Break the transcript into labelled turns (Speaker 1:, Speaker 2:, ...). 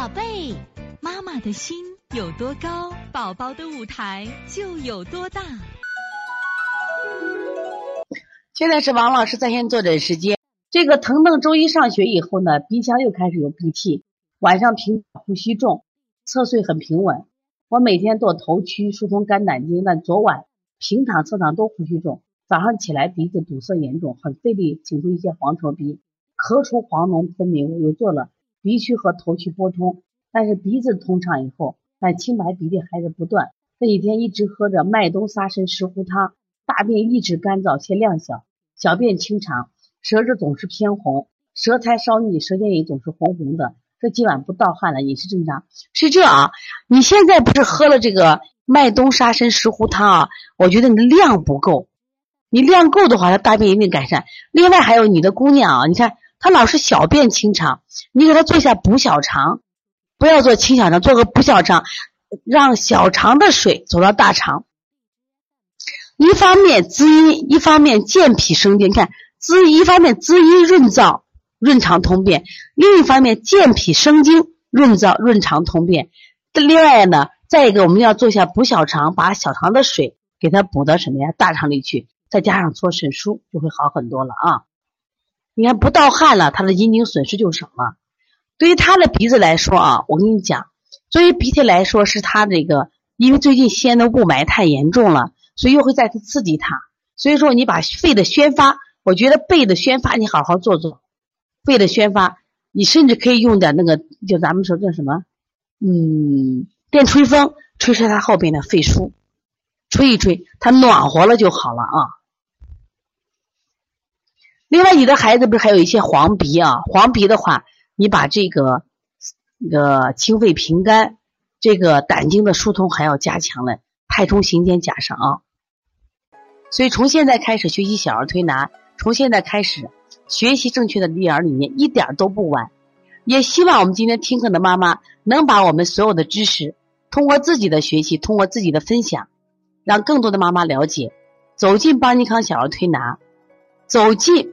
Speaker 1: 宝贝，妈妈的心有多高，宝宝的舞台就有多大。
Speaker 2: 现在是王老师在线坐诊时间。这个腾腾周一上学以后呢，鼻腔又开始有鼻涕，晚上平呼吸重，侧睡很平稳。我每天做头区疏通肝胆经，但昨晚平躺侧躺都呼吸重，早上起来鼻子堵塞严重，很费力擤出一些黄稠鼻，咳出黄脓分明。我又做了。鼻区和头区拨通，但是鼻子通畅以后，但清白鼻涕还是不断。这几天一直喝着麦冬沙参石斛汤，大便一直干燥且量小，小便清长，舌质总是偏红，舌苔稍腻，舌尖也总是红红的。这几晚不盗汗了，饮食正常。是这啊？你现在不是喝了这个麦冬沙参石斛汤啊？我觉得你的量不够，你量够的话，它大便一定改善。另外还有你的姑娘啊，你看。他老是小便清长，你给他做一下补小肠，不要做清小肠，做个补小肠，让小肠的水走到大肠。一方面滋阴，一方面健脾生津。你看，滋一方面滋阴润燥、润肠通便；另一方面健脾生津、润燥、润肠通便。另外呢，再一个我们要做一下补小肠，把小肠的水给它补到什么呀？大肠里去，再加上搓肾腧，就会好很多了啊。你看不盗汗了，他的阴经损失就少了。对于他的鼻子来说啊，我跟你讲，作为鼻涕来说，是他这个，因为最近西安的雾霾太严重了，所以又会再次刺激他。所以说，你把肺的宣发，我觉得背的宣发你好好做做，肺的宣发，你甚至可以用点那个，就咱们说叫什么，嗯，电吹风吹吹他后边的肺腧，吹一吹，它暖和了就好了啊。另外，你的孩子不是还有一些黄鼻啊？黄鼻的话，你把这个那个清肺平肝，这个胆经的疏通还要加强了，太冲、行间加上啊。所以从现在开始学习小儿推拿，从现在开始学习正确的育儿理念，一点都不晚。也希望我们今天听课的妈妈能把我们所有的知识，通过自己的学习，通过自己的分享，让更多的妈妈了解，走进邦尼康小儿推拿，走进。